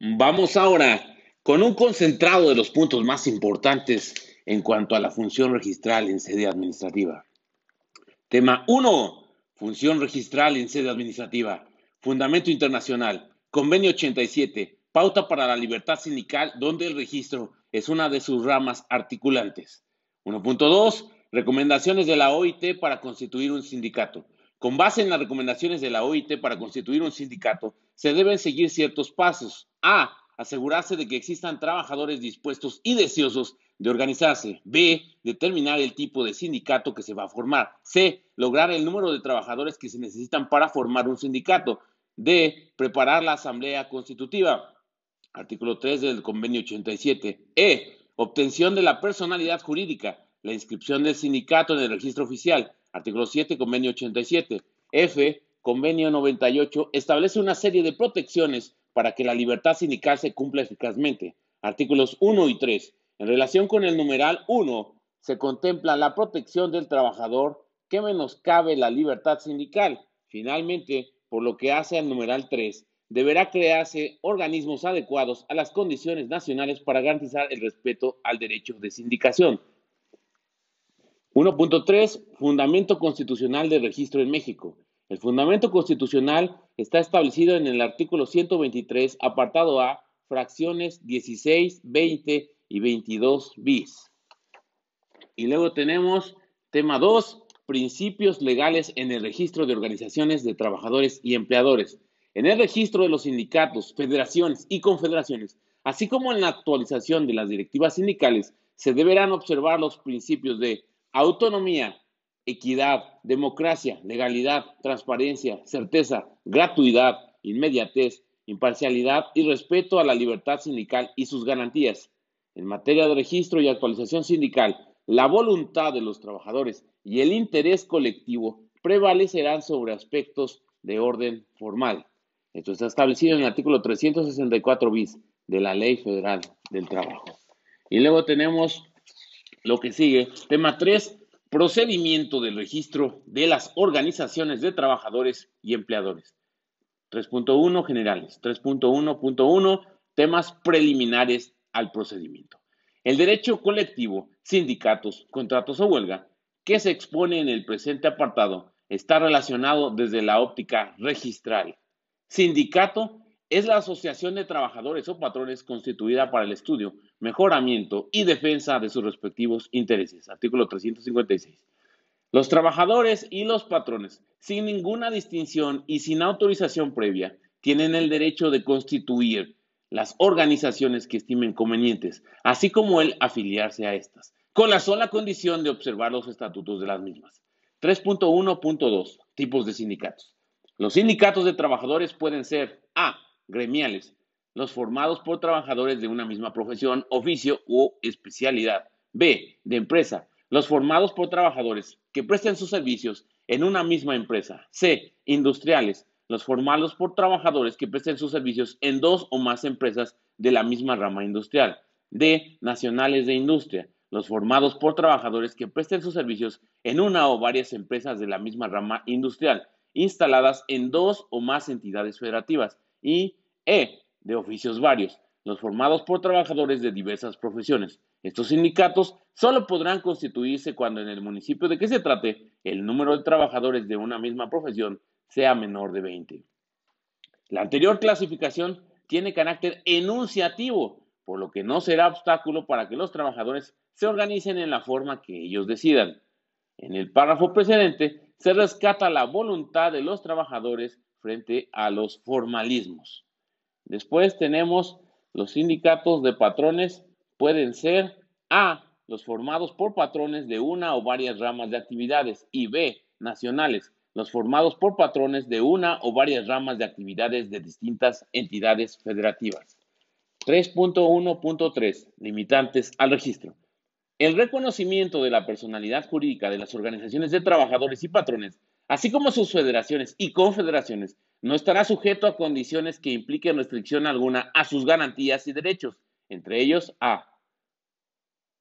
Vamos ahora con un concentrado de los puntos más importantes en cuanto a la función registral en sede administrativa. Tema 1. Función registral en sede administrativa. Fundamento internacional. Convenio 87. Pauta para la libertad sindical donde el registro es una de sus ramas articulantes. 1.2. Recomendaciones de la OIT para constituir un sindicato. Con base en las recomendaciones de la OIT para constituir un sindicato, se deben seguir ciertos pasos. A. Asegurarse de que existan trabajadores dispuestos y deseosos de organizarse. B. Determinar el tipo de sindicato que se va a formar. C. Lograr el número de trabajadores que se necesitan para formar un sindicato. D. Preparar la asamblea constitutiva. Artículo 3 del convenio 87. E. Obtención de la personalidad jurídica. La inscripción del sindicato en el registro oficial. Artículo 7, convenio 87. F, convenio 98, establece una serie de protecciones para que la libertad sindical se cumpla eficazmente. Artículos 1 y 3. En relación con el numeral 1, se contempla la protección del trabajador que menoscabe la libertad sindical. Finalmente, por lo que hace al numeral 3, deberá crearse organismos adecuados a las condiciones nacionales para garantizar el respeto al derecho de sindicación. 1.3. Fundamento constitucional del registro en México. El fundamento constitucional está establecido en el artículo 123, apartado A, fracciones 16, 20 y 22 bis. Y luego tenemos tema 2, principios legales en el registro de organizaciones de trabajadores y empleadores. En el registro de los sindicatos, federaciones y confederaciones, así como en la actualización de las directivas sindicales, se deberán observar los principios de autonomía, equidad, democracia, legalidad, transparencia, certeza, gratuidad, inmediatez, imparcialidad y respeto a la libertad sindical y sus garantías. En materia de registro y actualización sindical, la voluntad de los trabajadores y el interés colectivo prevalecerán sobre aspectos de orden formal. Esto está establecido en el artículo 364 bis de la Ley Federal del Trabajo. Y luego tenemos lo que sigue, tema 3, procedimiento del registro de las organizaciones de trabajadores y empleadores. 3.1 generales. 3.1.1 temas preliminares al procedimiento. El derecho colectivo, sindicatos, contratos o huelga, que se expone en el presente apartado, está relacionado desde la óptica registral. Sindicato es la asociación de trabajadores o patrones constituida para el estudio, mejoramiento y defensa de sus respectivos intereses. Artículo 356. Los trabajadores y los patrones, sin ninguna distinción y sin autorización previa, tienen el derecho de constituir las organizaciones que estimen convenientes, así como el afiliarse a estas, con la sola condición de observar los estatutos de las mismas. 3.1.2. Tipos de sindicatos. Los sindicatos de trabajadores pueden ser A gremiales, los formados por trabajadores de una misma profesión, oficio o especialidad. B, de empresa, los formados por trabajadores que presten sus servicios en una misma empresa. C, industriales, los formados por trabajadores que presten sus servicios en dos o más empresas de la misma rama industrial. D, nacionales de industria, los formados por trabajadores que presten sus servicios en una o varias empresas de la misma rama industrial, instaladas en dos o más entidades federativas y E, de oficios varios, los formados por trabajadores de diversas profesiones. Estos sindicatos solo podrán constituirse cuando en el municipio de que se trate el número de trabajadores de una misma profesión sea menor de 20. La anterior clasificación tiene carácter enunciativo, por lo que no será obstáculo para que los trabajadores se organicen en la forma que ellos decidan. En el párrafo precedente se rescata la voluntad de los trabajadores frente a los formalismos. Después tenemos los sindicatos de patrones, pueden ser A, los formados por patrones de una o varias ramas de actividades y B, nacionales, los formados por patrones de una o varias ramas de actividades de distintas entidades federativas. 3.1.3. Limitantes al registro. El reconocimiento de la personalidad jurídica de las organizaciones de trabajadores y patrones así como sus federaciones y confederaciones, no estará sujeto a condiciones que impliquen restricción alguna a sus garantías y derechos, entre ellos a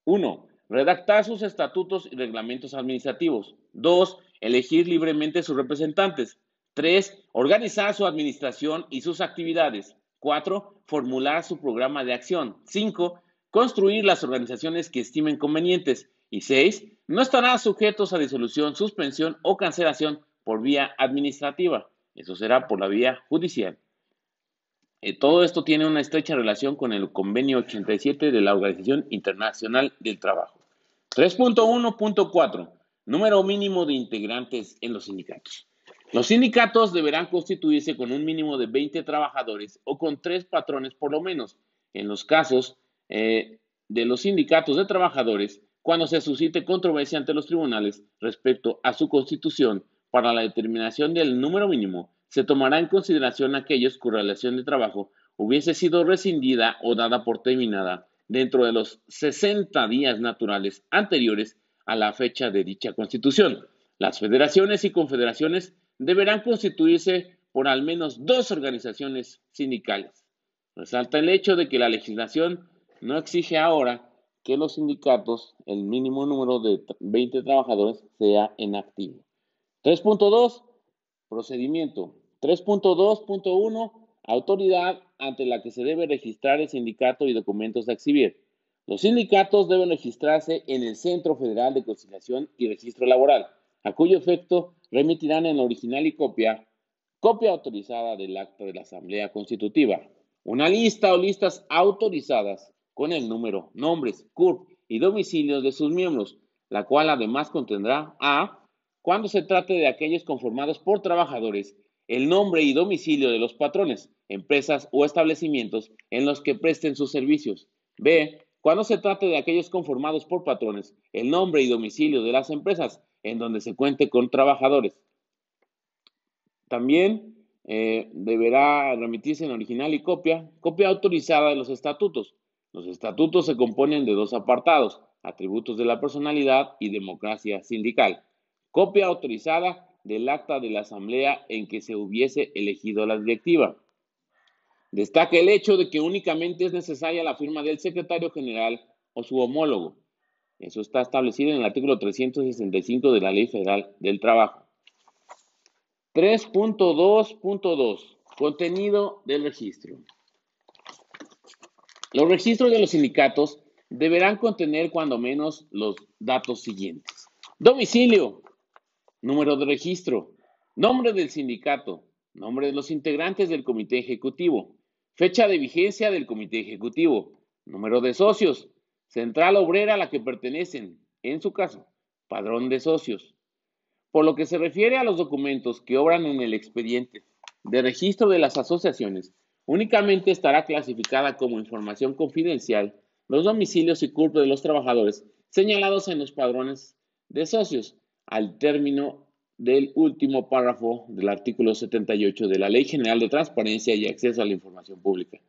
1. Redactar sus estatutos y reglamentos administrativos. 2. Elegir libremente sus representantes. 3. Organizar su administración y sus actividades. 4. Formular su programa de acción. 5. Construir las organizaciones que estimen convenientes. Y 6. No estarán sujetos a disolución, suspensión o cancelación por vía administrativa. Eso será por la vía judicial. Eh, todo esto tiene una estrecha relación con el convenio 87 de la Organización Internacional del Trabajo. 3.1.4. Número mínimo de integrantes en los sindicatos. Los sindicatos deberán constituirse con un mínimo de 20 trabajadores o con tres patrones por lo menos. En los casos eh, de los sindicatos de trabajadores, cuando se suscite controversia ante los tribunales respecto a su constitución para la determinación del número mínimo, se tomará en consideración aquellos cuya relación de trabajo hubiese sido rescindida o dada por terminada dentro de los 60 días naturales anteriores a la fecha de dicha constitución. Las federaciones y confederaciones deberán constituirse por al menos dos organizaciones sindicales. Resalta el hecho de que la legislación no exige ahora que los sindicatos, el mínimo número de 20 trabajadores, sea en activo. 3.2. Procedimiento. 3.2.1. Autoridad ante la que se debe registrar el sindicato y documentos a exhibir. Los sindicatos deben registrarse en el Centro Federal de Conciliación y Registro Laboral, a cuyo efecto remitirán en original y copia, copia autorizada del acta de la Asamblea Constitutiva, una lista o listas autorizadas con el número, nombres, CURP y domicilios de sus miembros, la cual además contendrá a cuando se trate de aquellos conformados por trabajadores, el nombre y domicilio de los patrones, empresas o establecimientos en los que presten sus servicios. B. Cuando se trate de aquellos conformados por patrones, el nombre y domicilio de las empresas en donde se cuente con trabajadores. También eh, deberá remitirse en original y copia, copia autorizada de los estatutos. Los estatutos se componen de dos apartados, atributos de la personalidad y democracia sindical copia autorizada del acta de la asamblea en que se hubiese elegido la directiva. Destaca el hecho de que únicamente es necesaria la firma del secretario general o su homólogo. Eso está establecido en el artículo 365 de la Ley Federal del Trabajo. 3.2.2. Contenido del registro. Los registros de los sindicatos deberán contener cuando menos los datos siguientes. Domicilio, número de registro, nombre del sindicato, nombre de los integrantes del comité ejecutivo, fecha de vigencia del comité ejecutivo, número de socios, central obrera a la que pertenecen, en su caso, padrón de socios. Por lo que se refiere a los documentos que obran en el expediente de registro de las asociaciones, únicamente estará clasificada como información confidencial los domicilios y culpa de los trabajadores señalados en los padrones de socios, al término del último párrafo del artículo 78 de la Ley General de Transparencia y Acceso a la Información Pública.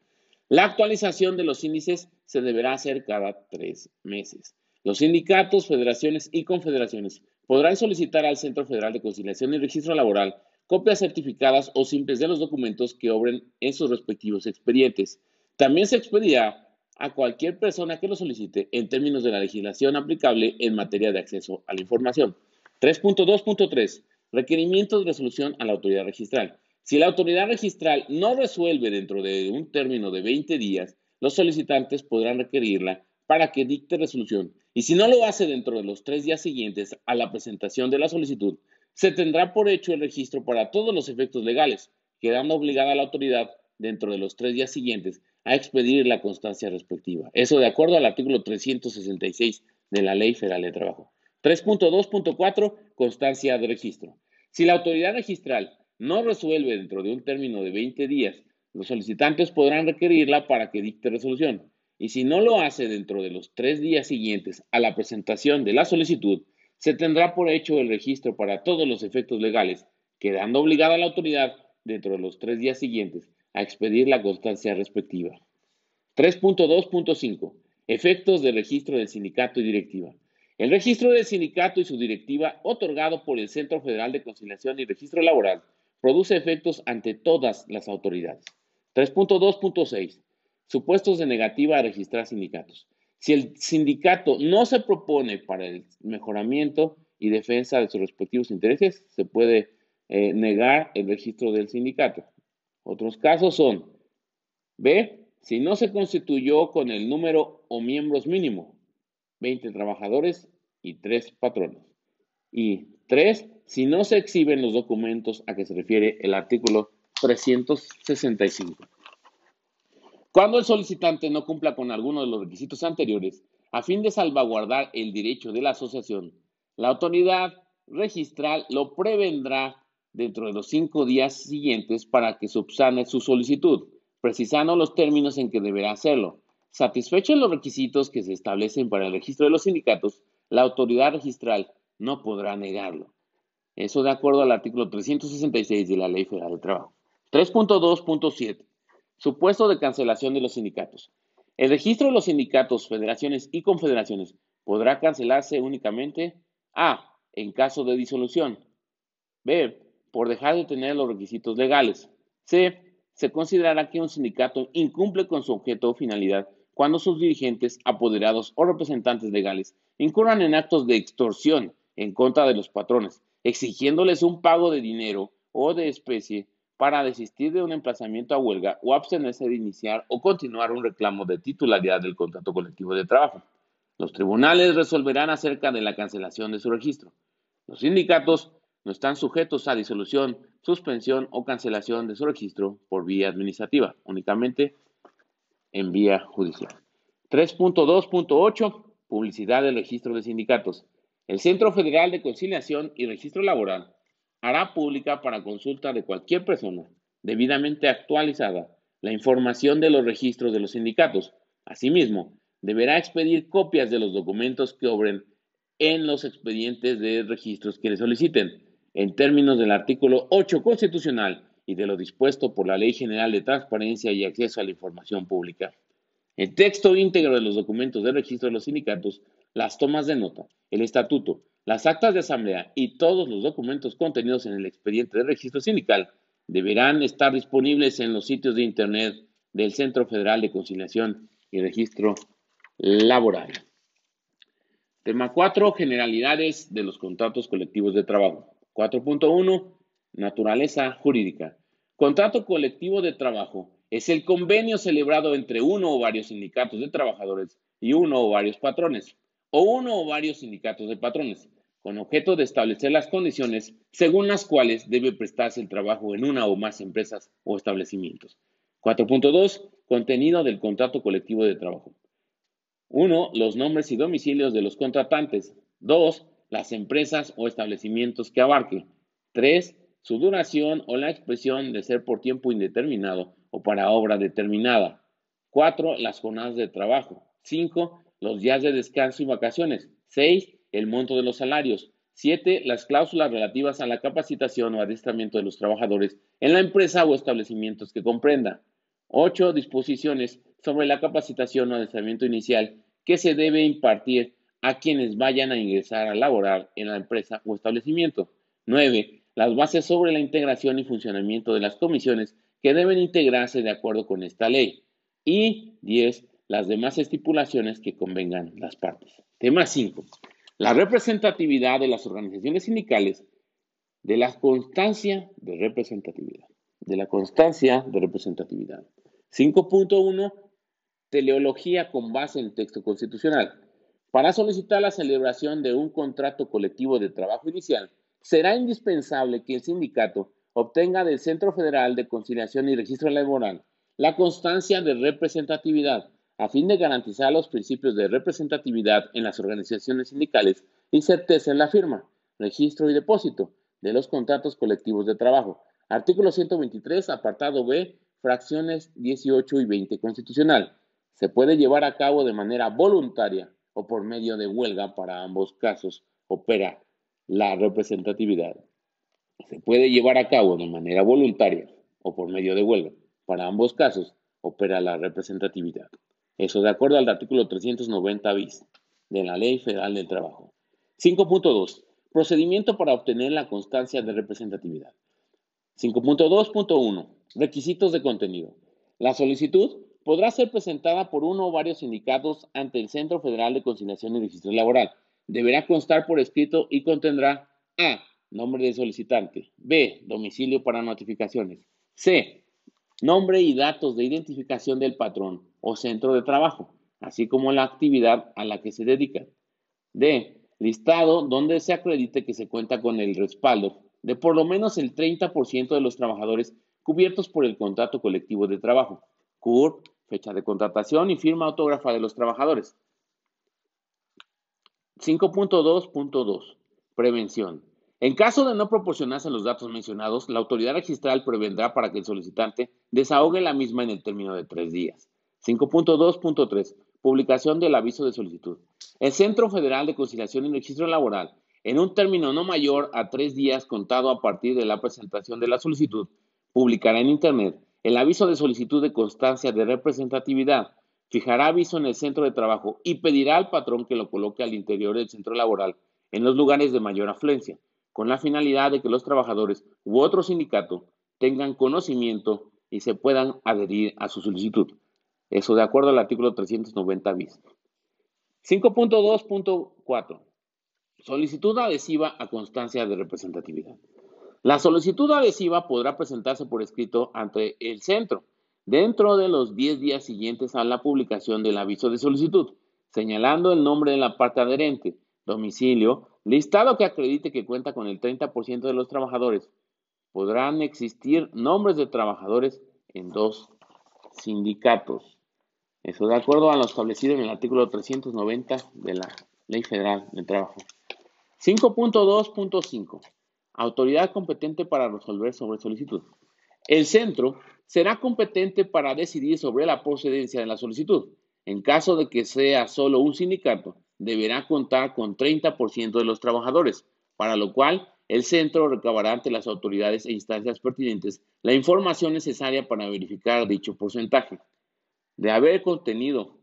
La actualización de los índices se deberá hacer cada tres meses. Los sindicatos, federaciones y confederaciones podrán solicitar al Centro Federal de Conciliación y Registro Laboral copias certificadas o simples de los documentos que obren en sus respectivos expedientes. También se expedirá a cualquier persona que lo solicite en términos de la legislación aplicable en materia de acceso a la información. 3.2.3. Requerimientos de resolución a la autoridad registral. Si la autoridad registral no resuelve dentro de un término de 20 días, los solicitantes podrán requerirla para que dicte resolución. Y si no lo hace dentro de los tres días siguientes a la presentación de la solicitud, se tendrá por hecho el registro para todos los efectos legales, quedando obligada la autoridad dentro de los tres días siguientes a expedir la constancia respectiva. Eso de acuerdo al artículo 366 de la Ley Federal de Trabajo. 3.2.4 Constancia de registro. Si la autoridad registral no resuelve dentro de un término de 20 días, los solicitantes podrán requerirla para que dicte resolución. Y si no lo hace dentro de los tres días siguientes a la presentación de la solicitud, se tendrá por hecho el registro para todos los efectos legales, quedando obligada la autoridad dentro de los tres días siguientes a expedir la constancia respectiva. 3.2.5. Efectos del registro del sindicato y directiva. El registro del sindicato y su directiva, otorgado por el Centro Federal de Conciliación y Registro Laboral, produce efectos ante todas las autoridades. 3.2.6. Supuestos de negativa a registrar sindicatos. Si el sindicato no se propone para el mejoramiento y defensa de sus respectivos intereses, se puede eh, negar el registro del sindicato. Otros casos son B. Si no se constituyó con el número o miembros mínimo, 20 trabajadores y 3 patrones. Y 3. Si no se exhiben los documentos a que se refiere el artículo 365. Cuando el solicitante no cumpla con alguno de los requisitos anteriores, a fin de salvaguardar el derecho de la asociación, la autoridad registral lo prevendrá dentro de los cinco días siguientes para que subsane su solicitud, precisando los términos en que deberá hacerlo. Satisfechos los requisitos que se establecen para el registro de los sindicatos, la autoridad registral no podrá negarlo. Eso de acuerdo al artículo 366 de la Ley Federal del Trabajo. 3.2.7. Supuesto de cancelación de los sindicatos. El registro de los sindicatos, federaciones y confederaciones podrá cancelarse únicamente A. En caso de disolución. B por dejar de tener los requisitos legales. C. Se considerará que un sindicato incumple con su objeto o finalidad cuando sus dirigentes, apoderados o representantes legales incurran en actos de extorsión en contra de los patrones, exigiéndoles un pago de dinero o de especie para desistir de un emplazamiento a huelga o abstenerse de iniciar o continuar un reclamo de titularidad del contrato colectivo de trabajo. Los tribunales resolverán acerca de la cancelación de su registro. Los sindicatos no están sujetos a disolución, suspensión o cancelación de su registro por vía administrativa, únicamente en vía judicial. 3.2.8 Publicidad del registro de sindicatos. El Centro Federal de Conciliación y Registro Laboral hará pública para consulta de cualquier persona debidamente actualizada la información de los registros de los sindicatos. Asimismo, deberá expedir copias de los documentos que obren en los expedientes de registros que le soliciten, en términos del artículo 8 constitucional y de lo dispuesto por la Ley General de Transparencia y Acceso a la Información Pública. El texto íntegro de los documentos de registro de los sindicatos, las tomas de nota, el estatuto, las actas de asamblea y todos los documentos contenidos en el expediente de registro sindical deberán estar disponibles en los sitios de Internet del Centro Federal de Conciliación y Registro Laboral. Tema 4. Generalidades de los contratos colectivos de trabajo. 4.1. Naturaleza jurídica. Contrato colectivo de trabajo es el convenio celebrado entre uno o varios sindicatos de trabajadores y uno o varios patrones, o uno o varios sindicatos de patrones, con objeto de establecer las condiciones según las cuales debe prestarse el trabajo en una o más empresas o establecimientos. 4.2. Contenido del contrato colectivo de trabajo. 1. Los nombres y domicilios de los contratantes. 2 las empresas o establecimientos que abarque. 3. Su duración o la expresión de ser por tiempo indeterminado o para obra determinada. 4. Las jornadas de trabajo. 5. Los días de descanso y vacaciones. 6. El monto de los salarios. 7. Las cláusulas relativas a la capacitación o adiestramiento de los trabajadores en la empresa o establecimientos que comprenda. 8. Disposiciones sobre la capacitación o adiestramiento inicial que se debe impartir a quienes vayan a ingresar a laborar en la empresa o establecimiento. 9. Las bases sobre la integración y funcionamiento de las comisiones que deben integrarse de acuerdo con esta ley. Y 10. Las demás estipulaciones que convengan las partes. Tema 5. La representatividad de las organizaciones sindicales de la constancia de representatividad. De la constancia de representatividad. 5.1. Teleología con base en texto constitucional. Para solicitar la celebración de un contrato colectivo de trabajo inicial, será indispensable que el sindicato obtenga del Centro Federal de Conciliación y Registro Laboral la constancia de representatividad a fin de garantizar los principios de representatividad en las organizaciones sindicales y certeza en la firma, registro y depósito de los contratos colectivos de trabajo. Artículo 123, apartado B, fracciones 18 y 20 constitucional. Se puede llevar a cabo de manera voluntaria o por medio de huelga, para ambos casos opera la representatividad. Se puede llevar a cabo de manera voluntaria o por medio de huelga. Para ambos casos opera la representatividad. Eso de acuerdo al artículo 390 bis de la Ley Federal del Trabajo. 5.2. Procedimiento para obtener la constancia de representatividad. 5.2.1. Requisitos de contenido. La solicitud podrá ser presentada por uno o varios sindicatos ante el Centro Federal de Conciliación y Registro Laboral. Deberá constar por escrito y contendrá A. Nombre de solicitante. B. Domicilio para notificaciones. C. nombre y datos de identificación del patrón o centro de trabajo, así como la actividad a la que se dedica. D. Listado donde se acredite que se cuenta con el respaldo de por lo menos el 30% de los trabajadores cubiertos por el contrato colectivo de trabajo, CURP, fecha de contratación y firma autógrafa de los trabajadores. 5.2.2. Prevención. En caso de no proporcionarse los datos mencionados, la autoridad registral prevendrá para que el solicitante desahogue la misma en el término de tres días. 5.2.3. Publicación del aviso de solicitud. El Centro Federal de Conciliación y Registro Laboral, en un término no mayor a tres días contado a partir de la presentación de la solicitud, publicará en Internet el aviso de solicitud de constancia de representatividad, fijará aviso en el centro de trabajo y pedirá al patrón que lo coloque al interior del centro laboral en los lugares de mayor afluencia con la finalidad de que los trabajadores u otro sindicato tengan conocimiento y se puedan adherir a su solicitud. Eso de acuerdo al artículo 390 bis. 5.2.4. Solicitud adhesiva a constancia de representatividad. La solicitud adhesiva podrá presentarse por escrito ante el centro dentro de los 10 días siguientes a la publicación del aviso de solicitud, señalando el nombre de la parte adherente, domicilio, Listado que acredite que cuenta con el 30% de los trabajadores. Podrán existir nombres de trabajadores en dos sindicatos. Eso de acuerdo a lo establecido en el artículo 390 de la Ley Federal del Trabajo. 5.2.5. Autoridad competente para resolver sobre solicitud. El centro será competente para decidir sobre la procedencia de la solicitud. En caso de que sea solo un sindicato, deberá contar con 30% de los trabajadores, para lo cual el centro recabará ante las autoridades e instancias pertinentes la información necesaria para verificar dicho porcentaje. De haber contenido,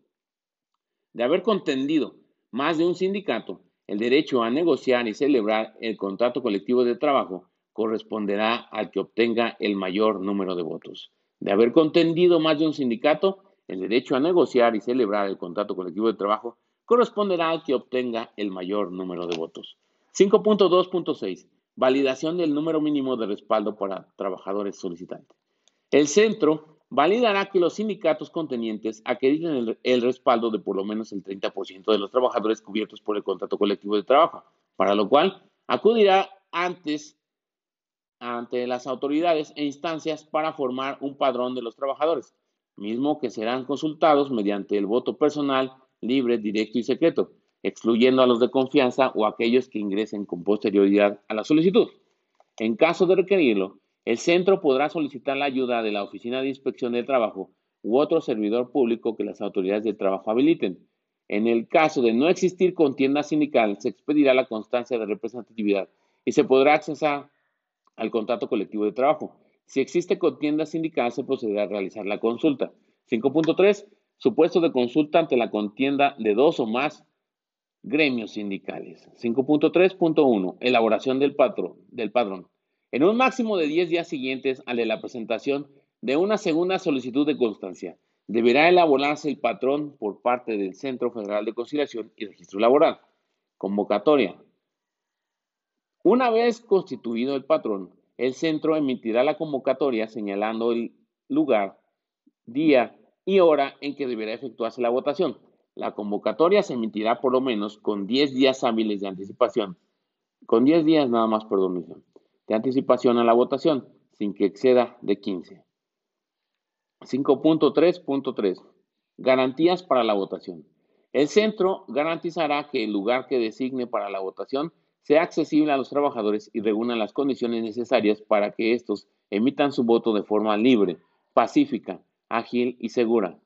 de haber contendido más de un sindicato, el derecho a negociar y celebrar el contrato colectivo de trabajo corresponderá al que obtenga el mayor número de votos. De haber contendido más de un sindicato, el derecho a negociar y celebrar el contrato colectivo de trabajo corresponderá al que obtenga el mayor número de votos. 5.2.6. Validación del número mínimo de respaldo para trabajadores solicitantes. El centro validará que los sindicatos contenientes acrediten el, el, respaldo de por lo menos el 30% de los trabajadores cubiertos por el contrato colectivo de trabajo, para lo cual acudirá antes ante las autoridades e instancias para formar un padrón de los trabajadores, mismo que serán consultados mediante el voto personal libre, directo y secreto, excluyendo a los de confianza o aquellos que ingresen con posterioridad a la solicitud. En caso de requerirlo, el centro podrá solicitar la ayuda de la Oficina de Inspección de Trabajo u otro servidor público que las autoridades de trabajo habiliten. En el caso de no existir contienda sindical, se expedirá la constancia de representatividad y se podrá accesar al contrato colectivo de trabajo. Si existe contienda sindical, se procederá a realizar la consulta. 5.3. Supuesto de consulta ante la contienda de dos o más gremios sindicales. 5.3.1. Elaboración del, patrón, del padrón. En un máximo de 10 días siguientes al de la presentación de una segunda solicitud de constancia, deberá elaborarse el patrón por parte del Centro Federal de Conciliación y Registro Laboral. Convocatoria. Una vez constituido el patrón, el centro emitirá la convocatoria señalando el lugar, día y hora en que deberá efectuarse la votación. La convocatoria se emitirá por lo menos con 10 días hábiles de anticipación, con 10 días nada más, perdón, de anticipación a la votación, sin que exceda de 15. 5.3.3. Garantías para la votación. El centro garantizará que el lugar que designe para la votación sea accesible a los trabajadores y reúna las condiciones necesarias para que estos emitan su voto de forma libre, pacífica, ágil y segura.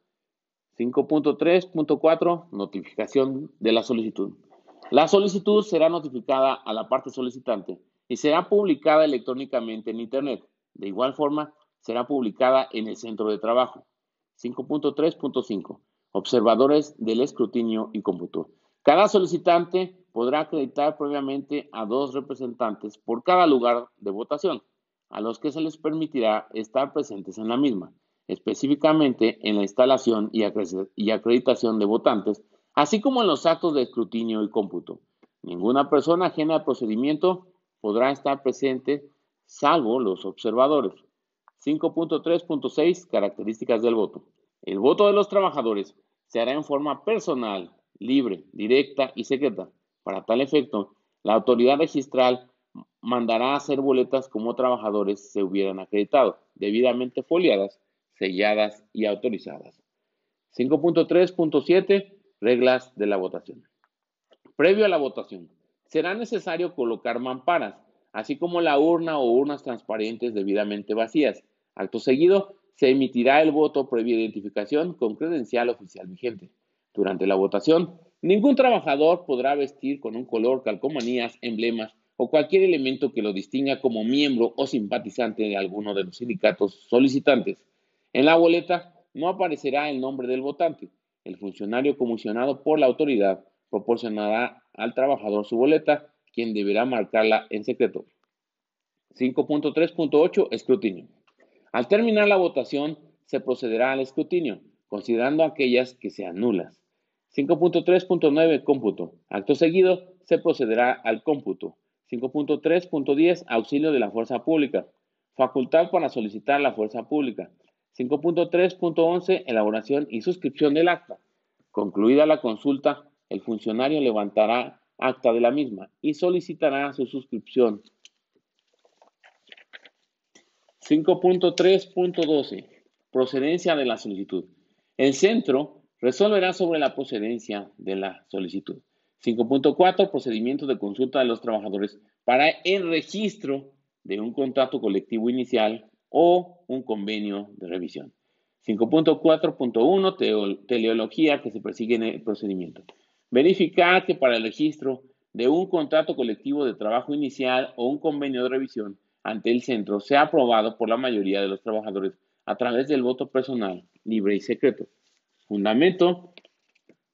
5.3.4 Notificación de la solicitud. La solicitud será notificada a la parte solicitante y será publicada electrónicamente en Internet. De igual forma, será publicada en el centro de trabajo. 5.3.5 Observadores del escrutinio y cómputo. Cada solicitante podrá acreditar previamente a dos representantes por cada lugar de votación, a los que se les permitirá estar presentes en la misma específicamente en la instalación y acreditación de votantes, así como en los actos de escrutinio y cómputo. Ninguna persona ajena al procedimiento podrá estar presente salvo los observadores. 5.3.6 Características del voto. El voto de los trabajadores se hará en forma personal, libre, directa y secreta. Para tal efecto, la autoridad registral mandará hacer boletas como trabajadores se hubieran acreditado, debidamente foliadas, selladas y autorizadas. 5.3.7 Reglas de la votación. Previo a la votación, será necesario colocar mamparas, así como la urna o urnas transparentes debidamente vacías. Acto seguido, se emitirá el voto previa identificación con credencial oficial vigente. Durante la votación, ningún trabajador podrá vestir con un color, calcomanías, emblemas o cualquier elemento que lo distinga como miembro o simpatizante de alguno de los sindicatos solicitantes. En la boleta no aparecerá el nombre del votante. El funcionario comisionado por la autoridad proporcionará al trabajador su boleta, quien deberá marcarla en secreto. 5.3.8 Escrutinio. Al terminar la votación, se procederá al escrutinio, considerando aquellas que sean nulas. 5.3.9 Cómputo. Acto seguido, se procederá al cómputo. 5.3.10 Auxilio de la fuerza pública. Facultad para solicitar la fuerza pública. 5.3.11 Elaboración y suscripción del acta. Concluida la consulta, el funcionario levantará acta de la misma y solicitará su suscripción. 5.3.12 Procedencia de la solicitud. El centro resolverá sobre la procedencia de la solicitud. 5.4 Procedimiento de consulta de los trabajadores para el registro de un contrato colectivo inicial o un convenio de revisión. 5.4.1 Teleología que se persigue en el procedimiento. Verificar que para el registro de un contrato colectivo de trabajo inicial o un convenio de revisión ante el centro sea aprobado por la mayoría de los trabajadores a través del voto personal, libre y secreto. Fundamento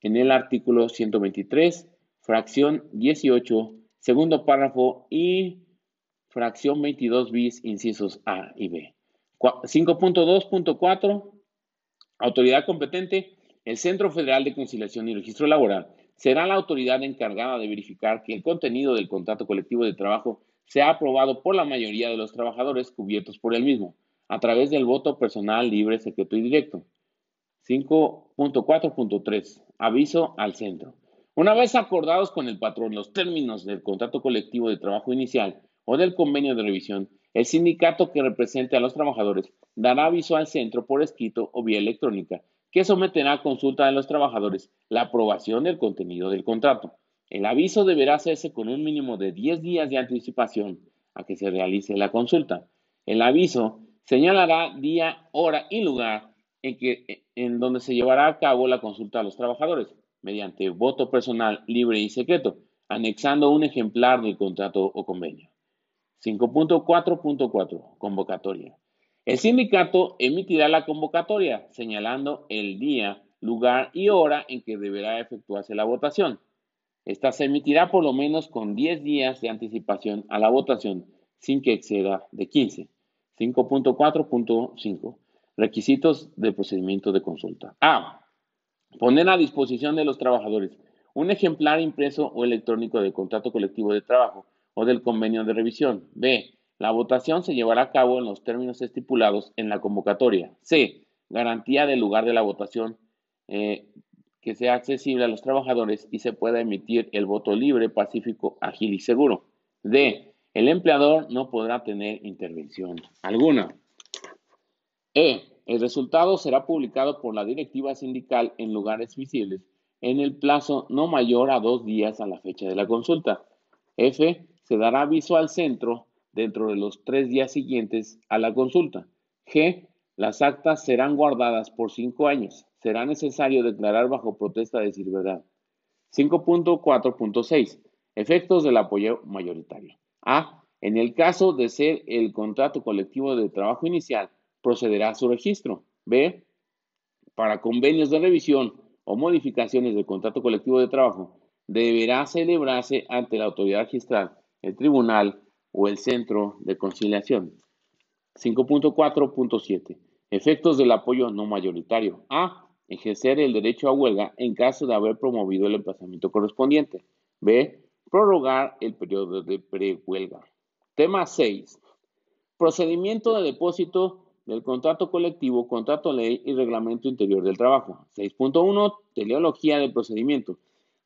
en el artículo 123, fracción 18, segundo párrafo y fracción 22 bis, incisos A y B. 5.2.4, autoridad competente, el Centro Federal de Conciliación y Registro Laboral será la autoridad encargada de verificar que el contenido del contrato colectivo de trabajo sea aprobado por la mayoría de los trabajadores cubiertos por el mismo, a través del voto personal libre, secreto y directo. 5.4.3. Aviso al centro. Una vez acordados con el patrón los términos del contrato colectivo de trabajo inicial o del convenio de revisión, el sindicato que represente a los trabajadores dará aviso al centro por escrito o vía electrónica, que someterá a consulta de los trabajadores la aprobación del contenido del contrato. El aviso deberá hacerse con un mínimo de 10 días de anticipación a que se realice la consulta. El aviso señalará día, hora y lugar en, donde se llevará a cabo la consulta a los trabajadores, mediante voto personal libre y secreto, anexando un ejemplar del contrato o convenio. 5.4.4 Convocatoria. El sindicato emitirá la convocatoria señalando el día, lugar y hora en que deberá efectuarse la votación. Esta se emitirá por lo menos con 10 días de anticipación a la votación sin que exceda de 15. 5.4.5 Requisitos de procedimiento de consulta. A. Poner a disposición de los trabajadores un ejemplar impreso o electrónico del contrato colectivo de trabajo o del convenio de revisión. B. La votación se llevará a cabo en los términos estipulados en la convocatoria. C. Garantía del lugar de la votación eh, que sea accesible a los trabajadores y se pueda emitir el voto libre, pacífico, ágil y seguro. D. El empleador no podrá tener intervención alguna. E. El resultado será publicado por la directiva sindical en lugares visibles en el plazo no mayor a dos días a la fecha de la consulta. F se dará aviso al centro dentro de los tres días siguientes a la consulta. G. Las actas serán guardadas por cinco años. Será necesario declarar bajo protesta de decir verdad. 5.4.6. Efectos del apoyo mayoritario. A. En el caso de ser el contrato colectivo de trabajo inicial, procederá a su registro. B. Para convenios de revisión o modificaciones del contrato colectivo de trabajo, deberá celebrarse ante la autoridad registral el tribunal o el centro de conciliación. 5.4.7. Efectos del apoyo no mayoritario. A. Ejercer el derecho a huelga en caso de haber promovido el emplazamiento correspondiente. B. Prorrogar el periodo de prehuelga. Tema 6. Procedimiento de depósito del contrato colectivo, contrato ley y reglamento interior del trabajo. 6.1. Teleología del procedimiento.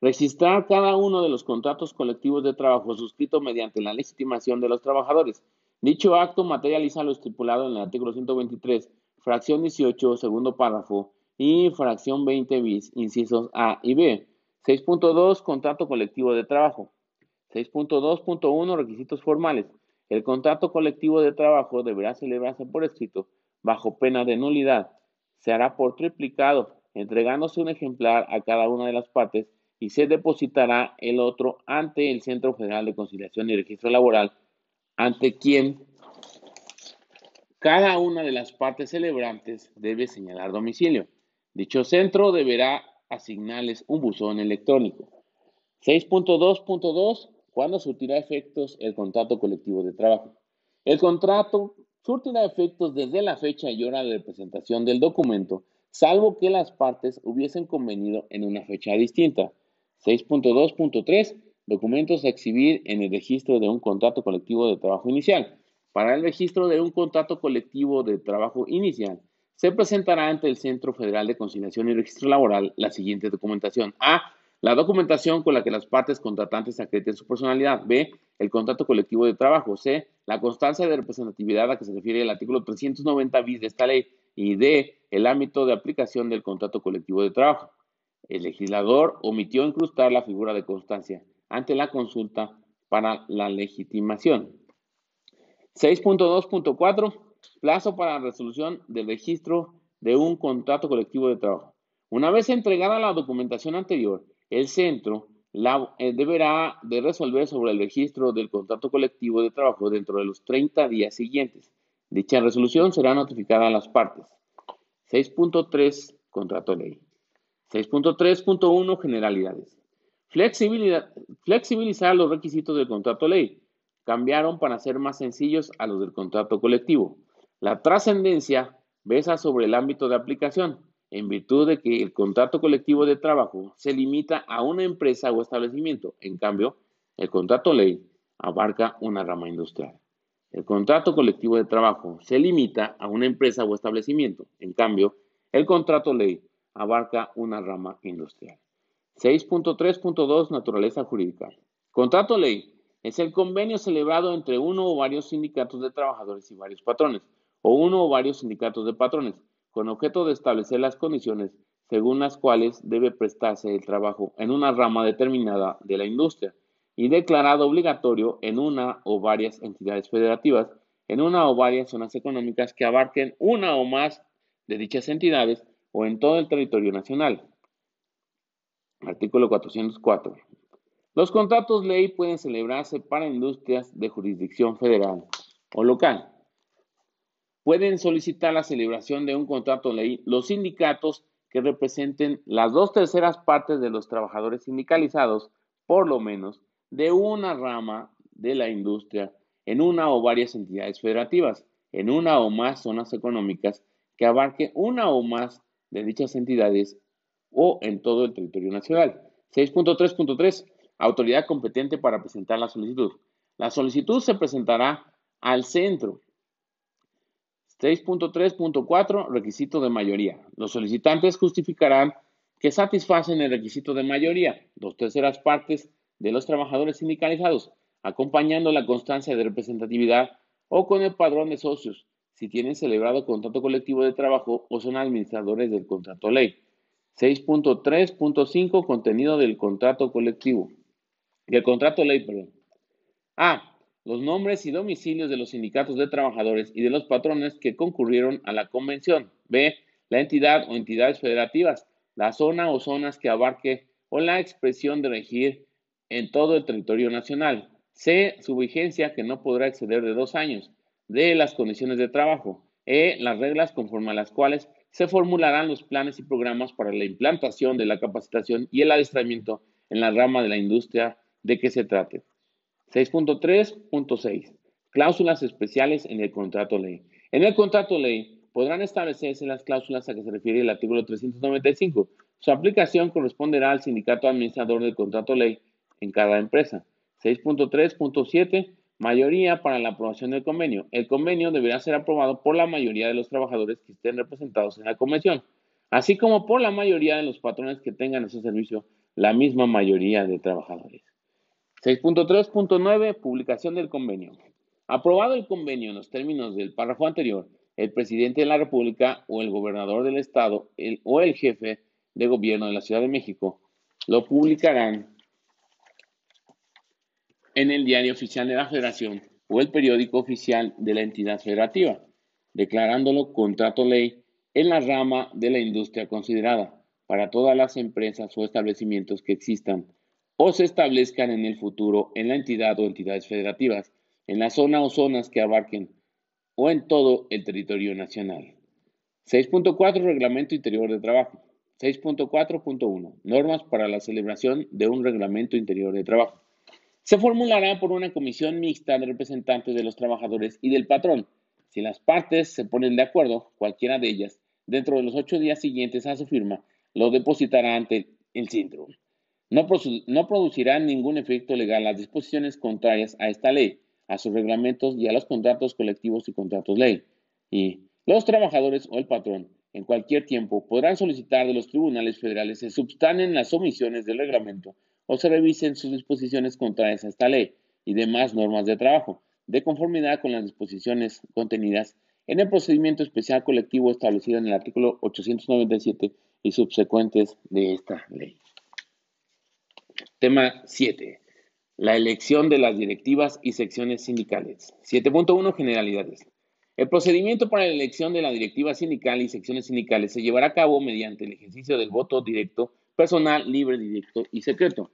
Registrar cada uno de los contratos colectivos de trabajo suscritos mediante la legitimación de los trabajadores. Dicho acto materializa lo estipulado en el artículo 123, fracción 18, segundo párrafo, y fracción 20 bis, incisos A y B. 6.2. Contrato colectivo de trabajo. 6.2.1 Requisitos formales. El contrato colectivo de trabajo deberá celebrarse por escrito bajo pena de nulidad. Se hará por triplicado, entregándose un ejemplar a cada una de las partes y se depositará el otro ante el Centro Federal de Conciliación y Registro Laboral, ante quien cada una de las partes celebrantes debe señalar domicilio. Dicho centro deberá asignarles un buzón electrónico. 6.2.2 ¿Cuándo surtirá efectos el contrato colectivo de trabajo? El contrato surtirá efectos desde la fecha y hora de presentación del documento, salvo que las partes hubiesen convenido en una fecha distinta. 6.2.3 Documentos a exhibir en el registro de un contrato colectivo de trabajo inicial. Para el registro de un contrato colectivo de trabajo inicial, se presentará ante el Centro Federal de Conciliación y Registro Laboral la siguiente documentación. A. La documentación con la que las partes contratantes acrediten su personalidad. B. El contrato colectivo de trabajo. C. La constancia de representatividad a que se refiere el artículo 390 bis de esta ley. Y D. El ámbito de aplicación del contrato colectivo de trabajo. El legislador omitió incrustar la figura de constancia ante la consulta para la legitimación. 6.2.4. Plazo para resolución del registro de un contrato colectivo de trabajo. Una vez entregada la documentación anterior, el centro eh, deberá de resolver sobre el registro del contrato colectivo de trabajo dentro de los 30 días siguientes. Dicha resolución será notificada a las partes. 6.3 Contrato ley. 6.3.1 Generalidades. Flexibilizar los requisitos del contrato ley. Cambiaron para ser más sencillos a los del contrato colectivo. La trascendencia besa sobre el ámbito de aplicación en virtud de que el contrato colectivo de trabajo se limita a una empresa o establecimiento. En cambio, el contrato ley abarca una rama industrial. El contrato colectivo de trabajo se limita a una empresa o establecimiento. En cambio, el contrato ley abarca una rama industrial. 6.3.2 Naturaleza jurídica. Contrato ley es el convenio celebrado entre uno o varios sindicatos de trabajadores y varios patrones, o uno o varios sindicatos de patrones, con objeto de establecer las condiciones según las cuales debe prestarse el trabajo en una rama determinada de la industria y declarado obligatorio en una o varias entidades federativas, en una o varias zonas económicas que abarquen una o más de dichas entidades o en todo el territorio nacional. Artículo 404. Los contratos ley pueden celebrarse para industrias de jurisdicción federal o local pueden solicitar la celebración de un contrato ley los sindicatos que representen las dos terceras partes de los trabajadores sindicalizados, por lo menos, de una rama de la industria en una o varias entidades federativas, en una o más zonas económicas que abarque una o más de dichas entidades o en todo el territorio nacional. 6.3.3. Autoridad competente para presentar la solicitud. La solicitud se presentará al centro 6.3.4 Requisito de mayoría. Los solicitantes justificarán que satisfacen el requisito de mayoría, dos terceras partes de los trabajadores sindicalizados, acompañando la constancia de representatividad o con el padrón de socios, si tienen celebrado contrato colectivo de trabajo o son administradores del contrato ley. 6.3.5 Contenido del contrato colectivo. Del contrato ley, perdón. A los nombres y domicilios de los sindicatos de trabajadores y de los patrones que concurrieron a la convención. B. La entidad o entidades federativas, la zona o zonas que abarque o la expresión de regir en todo el territorio nacional. C. Su vigencia que no podrá exceder de dos años. D. Las condiciones de trabajo. E. Las reglas conforme a las cuales se formularán los planes y programas para la implantación de la capacitación y el adiestramiento en la rama de la industria de que se trate. 6.3.6. Cláusulas especiales en el contrato ley. En el contrato ley podrán establecerse las cláusulas a que se refiere el artículo 395. Su aplicación corresponderá al sindicato administrador del contrato ley en cada empresa. 6.3.7. Mayoría para la aprobación del convenio. El convenio deberá ser aprobado por la mayoría de los trabajadores que estén representados en la convención, así como por la mayoría de los patrones que tengan en su servicio la misma mayoría de trabajadores. 6.3.9 Publicación del convenio. Aprobado el convenio en los términos del párrafo anterior, el presidente de la República o el gobernador del Estado o el jefe de gobierno de la Ciudad de México lo publicarán en el diario oficial de la Federación o el periódico oficial de la entidad federativa, declarándolo contrato ley en la rama de la industria considerada para todas las empresas o establecimientos que existan o se establezcan en el futuro en la entidad o entidades federativas, en la zona o zonas que abarquen o en todo el territorio nacional. 6.4 Reglamento Interior de Trabajo. 6.4.1 Normas para la celebración de un reglamento interior de trabajo. Se formulará por una comisión mixta de representantes de los trabajadores y del patrón. Si las partes se ponen de acuerdo, cualquiera de ellas, dentro de los ocho días siguientes a su firma, lo depositará ante el síndrome. No, no producirán ningún efecto legal las disposiciones contrarias a esta ley, a sus reglamentos y a los contratos colectivos y contratos ley. Y los trabajadores o el patrón, en cualquier tiempo, podrán solicitar de los tribunales federales se substanen las omisiones del reglamento o se revisen sus disposiciones contrarias a esta ley y demás normas de trabajo, de conformidad con las disposiciones contenidas en el procedimiento especial colectivo establecido en el artículo 897 y subsecuentes de esta ley. Tema 7. La elección de las directivas y secciones sindicales. 7.1 Generalidades. El procedimiento para la elección de la directiva sindical y secciones sindicales se llevará a cabo mediante el ejercicio del voto directo, personal, libre, directo y secreto,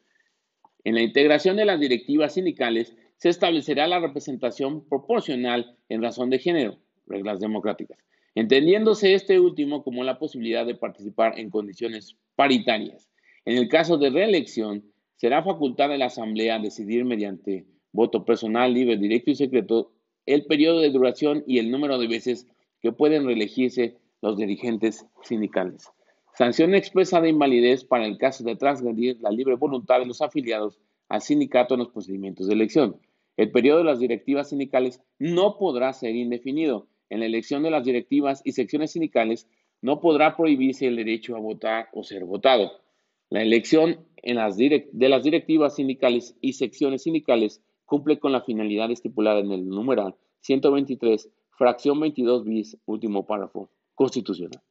en la integración de las directivas sindicales se establecerá la representación proporcional en razón de género, reglas democráticas, entendiéndose este último como la posibilidad de participar en condiciones paritarias. En el caso de reelección, será facultad de la Asamblea decidir mediante voto personal, libre, directo y secreto el periodo de duración y el número de veces que pueden reelegirse los dirigentes sindicales. Sanción expresa de invalidez para el caso de transgredir la libre voluntad de los afiliados al sindicato en los procedimientos de elección. El periodo de las directivas sindicales no podrá ser indefinido. En la elección de las directivas y secciones sindicales no podrá prohibirse el derecho a votar o ser votado. La elección de las directivas sindicales y secciones sindicales cumple con la finalidad estipulada en el numeral 123, fracción 22 bis, último párrafo constitucional.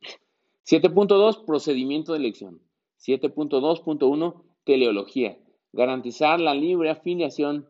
7.2 Procedimiento de elección. 7.2.1 Teleología. Garantizar la libre afiliación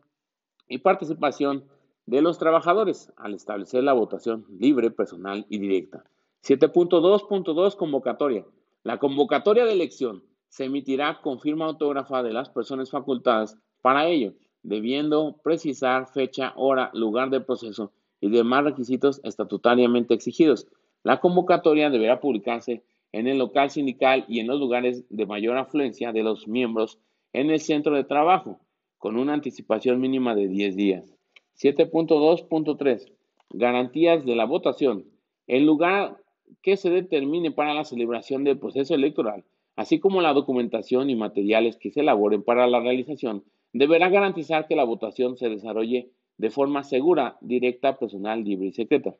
y participación de los trabajadores al establecer la votación libre, personal y directa. 7.2.2 Convocatoria. La convocatoria de elección se emitirá con firma autógrafa de las personas facultadas para ello, debiendo precisar fecha, hora, lugar de proceso y demás requisitos estatutariamente exigidos la convocatoria deberá publicarse en el local sindical y en los lugares de mayor afluencia de los miembros en el centro de trabajo, con una anticipación mínima de 10 días. 7.2.3. Garantías de la votación. El lugar que se determine para la celebración del proceso electoral, así como la documentación y materiales que se elaboren para la realización, deberá garantizar que la votación se desarrolle de forma segura, directa, personal, libre y secreta.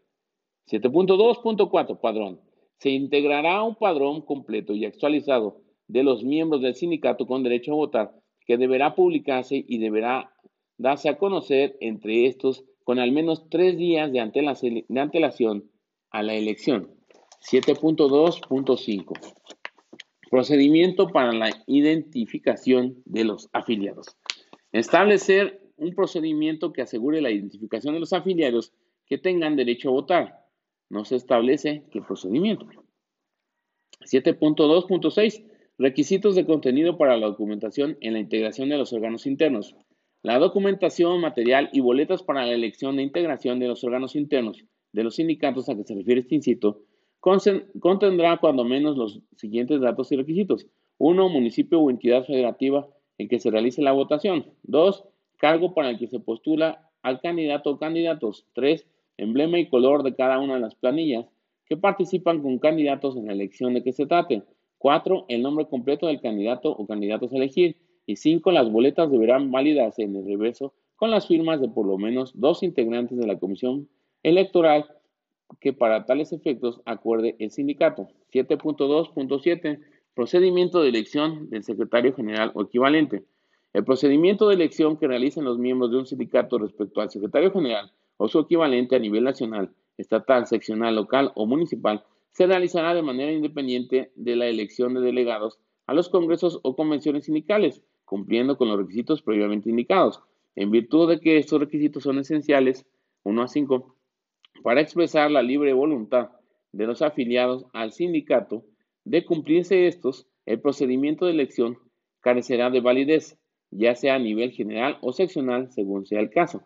7.2.4 Padrón. Se integrará un padrón completo y actualizado de los miembros del sindicato con derecho a votar que deberá publicarse y deberá darse a conocer entre estos con al menos tres días de, antelación a la elección. 7.2.5 Procedimiento para la identificación de los afiliados. Establecer un procedimiento que asegure la identificación de los afiliados que tengan derecho a votar no se establece qué procedimiento. 7.2.6. Requisitos de contenido para la documentación en la integración de los órganos internos. La documentación, material y boletas para la elección de integración de los órganos internos de los sindicatos a que se refiere este incito contendrá cuando menos los siguientes datos y requisitos. 1. Municipio o entidad federativa en que se realice la votación. 2. Cargo para el que se postula al candidato o candidatos. 3 emblema y color de cada una de las planillas que participan con candidatos en la elección de que se trate. 4. El nombre completo del candidato o candidatos a elegir. Y 5. Las boletas deberán validarse en el reverso con las firmas de por lo menos dos integrantes de la comisión electoral que para tales efectos acuerde el sindicato. 7.2.7 Procedimiento de elección del secretario general o equivalente. El procedimiento de elección que realicen los miembros de un sindicato respecto al secretario general o su equivalente a nivel nacional, estatal, seccional, local o municipal se realizará de manera independiente de la elección de delegados a los congresos o convenciones sindicales, cumpliendo con los requisitos previamente indicados, en virtud de que estos requisitos son esenciales, 1 a 5, para expresar la libre voluntad de los afiliados al sindicato de cumplirse estos, el procedimiento de elección carecerá de validez, ya sea a nivel general o seccional, según sea el caso.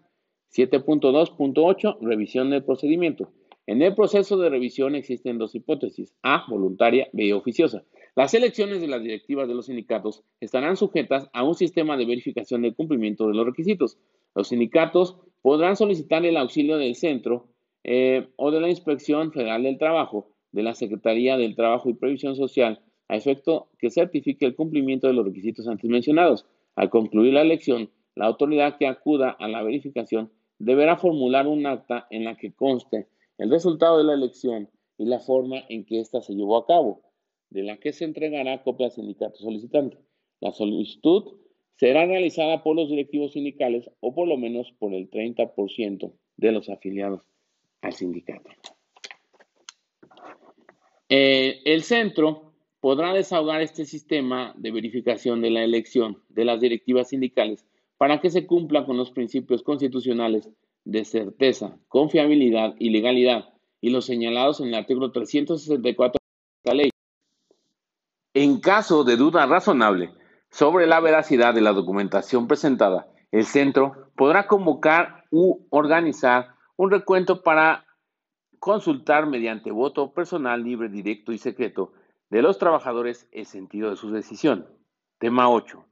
7.2.8 Revisión del procedimiento. En el proceso de revisión existen dos hipótesis, A, voluntaria, B, oficiosa. Las elecciones de las directivas de los sindicatos estarán sujetas a un sistema de verificación del cumplimiento de los requisitos. Los sindicatos podrán solicitar el auxilio del centro eh, o de la Inspección Federal del Trabajo de la Secretaría del Trabajo y Previsión Social a efecto que certifique el cumplimiento de los requisitos antes mencionados. Al concluir la elección, la autoridad que acuda a la verificación deberá formular un acta en la que conste el resultado de la elección y la forma en que ésta se llevó a cabo, de la que se entregará copia al sindicato solicitante. La solicitud será realizada por los directivos sindicales o por lo menos por el 30% de los afiliados al sindicato. Eh, el centro podrá desahogar este sistema de verificación de la elección de las directivas sindicales para que se cumpla con los principios constitucionales de certeza, confiabilidad y legalidad y los señalados en el artículo 364 de la ley. En caso de duda razonable sobre la veracidad de la documentación presentada, el centro podrá convocar u organizar un recuento para consultar mediante voto personal libre, directo y secreto de los trabajadores el sentido de su decisión. Tema 8.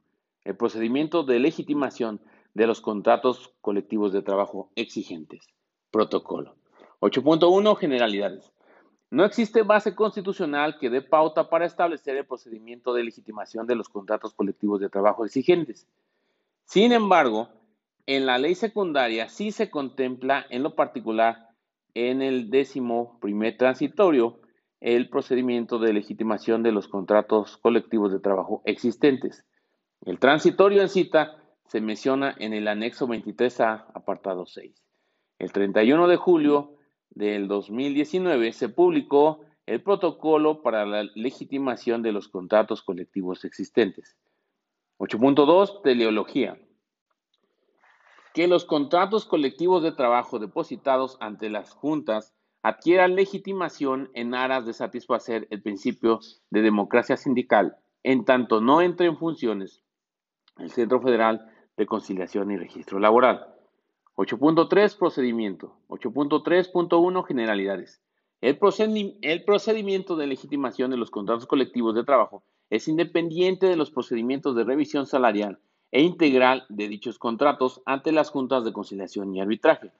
El procedimiento de legitimación de los contratos colectivos de trabajo exigentes. Protocolo. 8.1. Generalidades. No existe base constitucional que dé pauta para establecer el procedimiento de legitimación de los contratos colectivos de trabajo exigentes. Sin embargo, en la ley secundaria sí se contempla en lo particular en el décimo primer transitorio el procedimiento de legitimación de los contratos colectivos de trabajo existentes. El transitorio en cita se menciona en el anexo 23A, apartado 6. El 31 de julio del 2019 se publicó el protocolo para la legitimación de los contratos colectivos existentes. 8.2 Teleología que los contratos colectivos de trabajo depositados ante las juntas adquieran legitimación en aras de satisfacer el principio de democracia sindical, en tanto no entre en funciones el Centro Federal de Conciliación y Registro Laboral. 8.3 Procedimiento. 8.3.1 Generalidades. El, el procedimiento de legitimación de los contratos colectivos de trabajo es independiente de los procedimientos de revisión salarial e integral de dichos contratos ante las juntas de conciliación y arbitraje.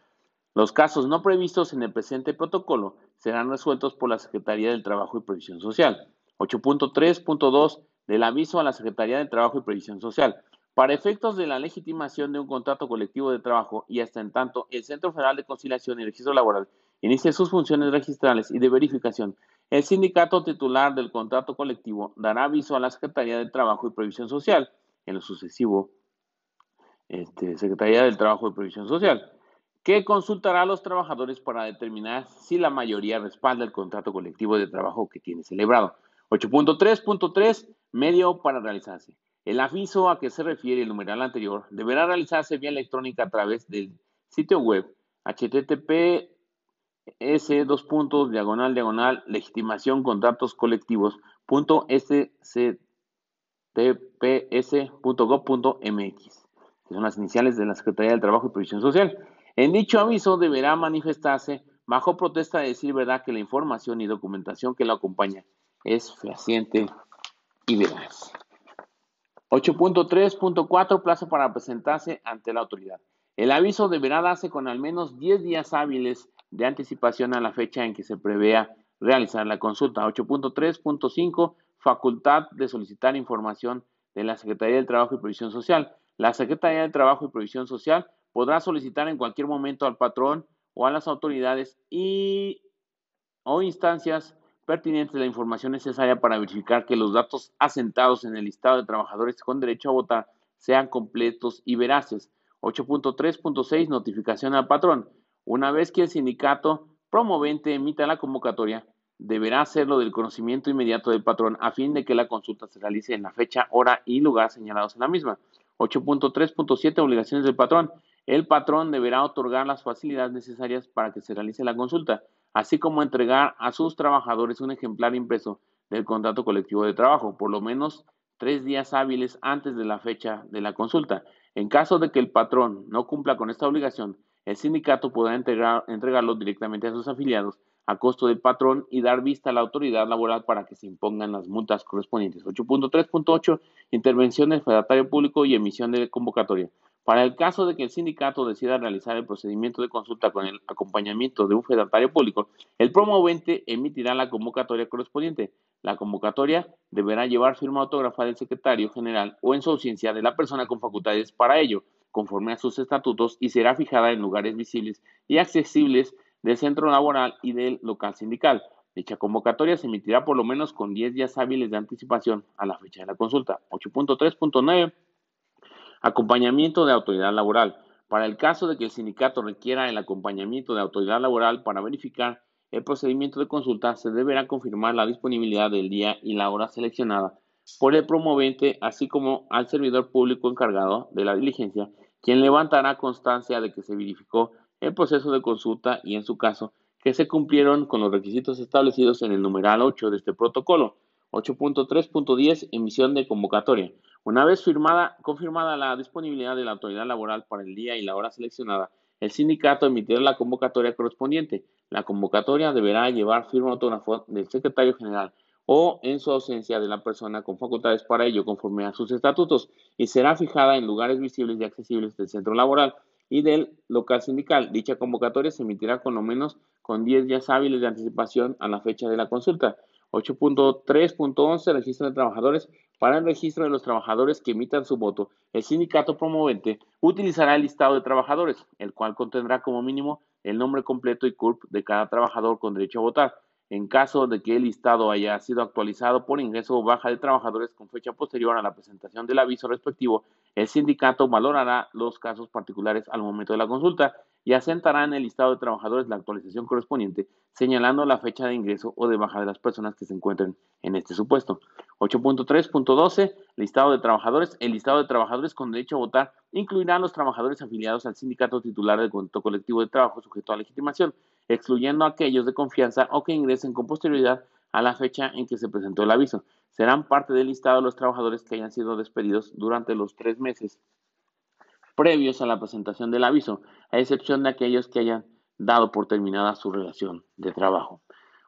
Los casos no previstos en el presente protocolo serán resueltos por la Secretaría del Trabajo y Previsión Social. 8.3.2 del aviso a la Secretaría del Trabajo y Previsión Social. Para efectos de la legitimación de un contrato colectivo de trabajo y hasta en tanto el Centro Federal de Conciliación y Registro Laboral inicie sus funciones registrales y de verificación, el sindicato titular del contrato colectivo dará aviso a la Secretaría del Trabajo y Previsión Social en lo sucesivo este, Secretaría del Trabajo y Previsión Social, que consultará a los trabajadores para determinar si la mayoría respalda el contrato colectivo de trabajo que tiene celebrado. 8.3.3 Medio para realizarse. El aviso a que se refiere el numeral anterior deberá realizarse vía electrónica a través del sitio web https dos puntos diagonal diagonal legitimación contratos colectivos punto tps.gov.mx, que son las iniciales de la Secretaría del Trabajo y Previsión Social. En dicho aviso deberá manifestarse bajo protesta de decir verdad que la información y documentación que la acompaña es fehaciente y veraz. 8.3.4 Plazo para presentarse ante la autoridad. El aviso deberá darse con al menos 10 días hábiles de anticipación a la fecha en que se prevea realizar la consulta. 8.3.5 facultad de solicitar información de la Secretaría del Trabajo y Previsión Social. La Secretaría del Trabajo y Previsión Social podrá solicitar en cualquier momento al patrón o a las autoridades y o instancias pertinentes la información necesaria para verificar que los datos asentados en el listado de trabajadores con derecho a votar sean completos y veraces. 8.3.6 Notificación al patrón. Una vez que el sindicato promovente emita la convocatoria, deberá hacerlo del conocimiento inmediato del patrón a fin de que la consulta se realice en la fecha, hora y lugar señalados en la misma. 8.3.7 Obligaciones del patrón. El patrón deberá otorgar las facilidades necesarias para que se realice la consulta, así como entregar a sus trabajadores un ejemplar impreso del contrato colectivo de trabajo, por lo menos tres días hábiles antes de la fecha de la consulta. En caso de que el patrón no cumpla con esta obligación, el sindicato podrá entregarlo directamente a sus afiliados a costo del patrón y dar vista a la autoridad laboral para que se impongan las multas correspondientes. 8.3.8 Intervención del fedatario público y emisión de convocatoria. Para el caso de que el sindicato decida realizar el procedimiento de consulta con el acompañamiento de un fedatario público, el promovente emitirá la convocatoria correspondiente. La convocatoria deberá llevar firma autógrafa del secretario general o en su ausencia de la persona con facultades para ello, conforme a sus estatutos, y será fijada en lugares visibles y accesibles del centro laboral y del local sindical. Dicha convocatoria se emitirá por lo menos con 10 días hábiles de anticipación a la fecha de la consulta. 8.3.9 Acompañamiento de autoridad laboral. Para el caso de que el sindicato requiera el acompañamiento de autoridad laboral para verificar el procedimiento de consulta, se deberá confirmar la disponibilidad del día y la hora seleccionada por el promovente, así como al servidor público encargado de la diligencia, quien levantará constancia de que se verificó el proceso de consulta y, en su caso, que se cumplieron con los requisitos establecidos en el numeral 8 de este protocolo. 8.3.10 Emisión de convocatoria. Una vez firmada, confirmada la disponibilidad de la autoridad laboral para el día y la hora seleccionada, el sindicato emitirá la convocatoria correspondiente. La convocatoria deberá llevar firma autógrafa del secretario general o en su ausencia de la persona con facultades para ello conforme a sus estatutos y será fijada en lugares visibles y accesibles del centro laboral y del local sindical. Dicha convocatoria se emitirá con lo menos con 10 días hábiles de anticipación a la fecha de la consulta. 8.3.11 Registro de trabajadores. Para el registro de los trabajadores que emitan su voto, el sindicato promovente utilizará el listado de trabajadores, el cual contendrá como mínimo el nombre completo y CURP de cada trabajador con derecho a votar. En caso de que el listado haya sido actualizado por ingreso o baja de trabajadores con fecha posterior a la presentación del aviso respectivo, el sindicato valorará los casos particulares al momento de la consulta y asentará en el listado de trabajadores la actualización correspondiente, señalando la fecha de ingreso o de baja de las personas que se encuentren en este supuesto. 8.3.12 Listado de trabajadores. El listado de trabajadores con derecho a votar incluirá a los trabajadores afiliados al sindicato titular del contrato colectivo de trabajo sujeto a legitimación, excluyendo a aquellos de confianza o que ingresen con posterioridad a la fecha en que se presentó el aviso. Serán parte del listado los trabajadores que hayan sido despedidos durante los tres meses previos a la presentación del aviso, a excepción de aquellos que hayan dado por terminada su relación de trabajo.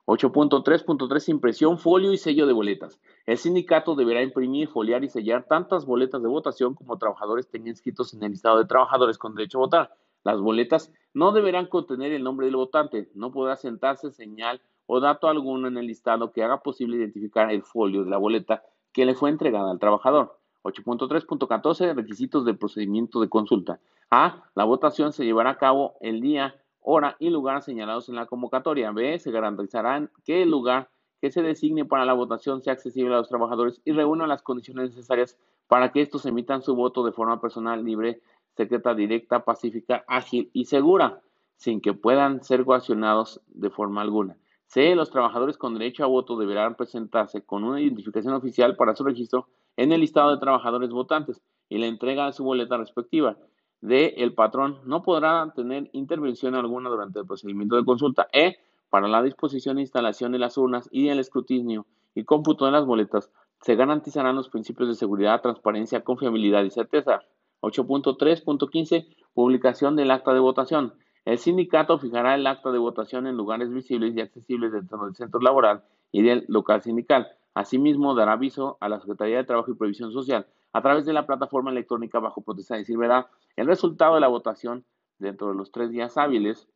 8.3.3 Impresión, folio y sello de boletas. El sindicato deberá imprimir, foliar y sellar tantas boletas de votación como trabajadores tengan inscritos en el listado de trabajadores con derecho a votar. Las boletas no deberán contener el nombre del votante, no podrá sentarse señal o dato alguno en el listado que haga posible identificar el folio de la boleta que le fue entregada al trabajador. 8.3.14 Requisitos del procedimiento de consulta. A. La votación se llevará a cabo el día hora y lugar señalados en la convocatoria. B. Se garantizarán que el lugar que se designe para la votación sea accesible a los trabajadores y reúna las condiciones necesarias para que estos emitan su voto de forma personal, libre, secreta, directa, pacífica, ágil y segura, sin que puedan ser coaccionados de forma alguna. C. Los trabajadores con derecho a voto deberán presentarse con una identificación oficial para su registro en el listado de trabajadores votantes y la entrega de su boleta respectiva de el patrón no podrá tener intervención alguna durante el procedimiento de consulta. E. Para la disposición e instalación de las urnas y el escrutinio y cómputo de las boletas, se garantizarán los principios de seguridad, transparencia, confiabilidad y certeza. 8.3.15 Publicación del acta de votación. El sindicato fijará el acta de votación en lugares visibles y accesibles dentro del centro laboral y del local sindical. Asimismo, dará aviso a la Secretaría de Trabajo y Previsión Social a través de la plataforma electrónica bajo protesta de verá el resultado de la votación dentro de los tres días hábiles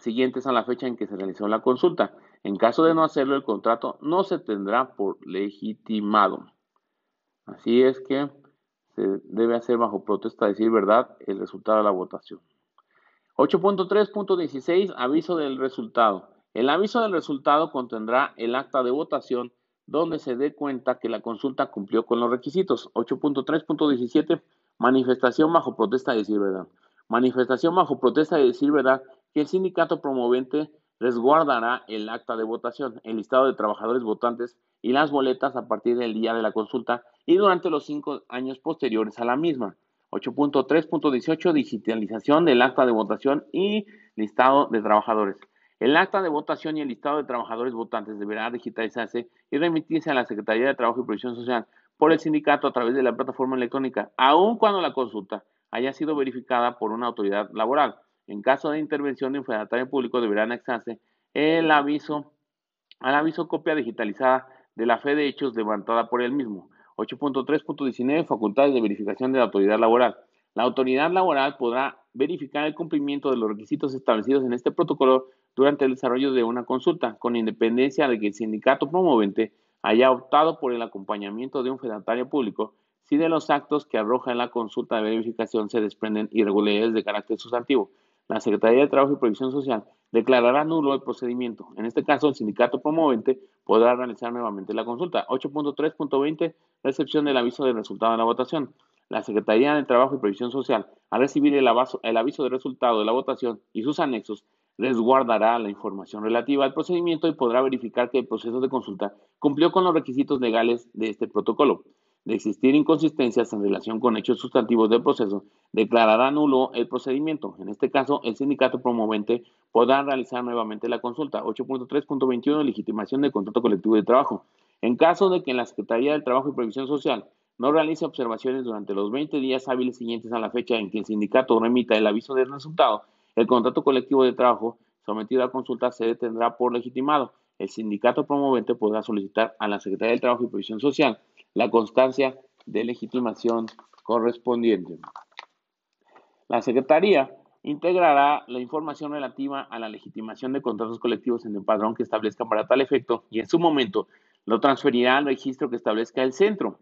siguientes a la fecha en que se realizó la consulta. En caso de no hacerlo, el contrato no se tendrá por legitimado. Así es que se debe hacer bajo protesta decir verdad el resultado de la votación. 8.3.16 Aviso del resultado. El aviso del resultado contendrá el acta de votación donde se dé cuenta que la consulta cumplió con los requisitos. 8.3.17 Manifestación bajo protesta de decir verdad. Manifestación bajo protesta de decir verdad que el sindicato promovente resguardará el acta de votación, el listado de trabajadores votantes y las boletas a partir del día de la consulta y durante los cinco años posteriores a la misma. 8.3.18 Digitalización del acta de votación y listado de trabajadores. El acta de votación y el listado de trabajadores votantes deberá digitalizarse y remitirse a la Secretaría de Trabajo y Previsión Social por el sindicato a través de la plataforma electrónica, aun cuando la consulta haya sido verificada por una autoridad laboral. En caso de intervención de un fedatario público deberá anexarse el aviso al aviso copia digitalizada de la fe de hechos levantada por él mismo. 8.3.19 Facultades de verificación de la autoridad laboral. La autoridad laboral podrá verificar el cumplimiento de los requisitos establecidos en este protocolo durante el desarrollo de una consulta, con independencia de que el sindicato promovente haya optado por el acompañamiento de un fedatario público si de los actos que arroja en la consulta de verificación se desprenden irregularidades de carácter sustantivo. La Secretaría de Trabajo y Previsión Social declarará nulo el procedimiento. En este caso, el sindicato promovente podrá realizar nuevamente la consulta. 8.3.20, recepción del aviso del resultado de la votación. La Secretaría de Trabajo y Previsión Social, al recibir el, el aviso de resultado de la votación y sus anexos, resguardará la información relativa al procedimiento y podrá verificar que el proceso de consulta cumplió con los requisitos legales de este protocolo de existir inconsistencias en relación con hechos sustantivos del proceso, declarará nulo el procedimiento. En este caso, el sindicato promovente podrá realizar nuevamente la consulta. 8.3.21 Legitimación del contrato colectivo de trabajo. En caso de que la Secretaría del Trabajo y Previsión Social no realice observaciones durante los 20 días hábiles siguientes a la fecha en que el sindicato remita el aviso del resultado, el contrato colectivo de trabajo sometido a consulta se detendrá por legitimado. El sindicato promovente podrá solicitar a la Secretaría del Trabajo y Previsión Social la constancia de legitimación correspondiente. La Secretaría integrará la información relativa a la legitimación de contratos colectivos en el padrón que establezca para tal efecto y en su momento lo transferirá al registro que establezca el centro.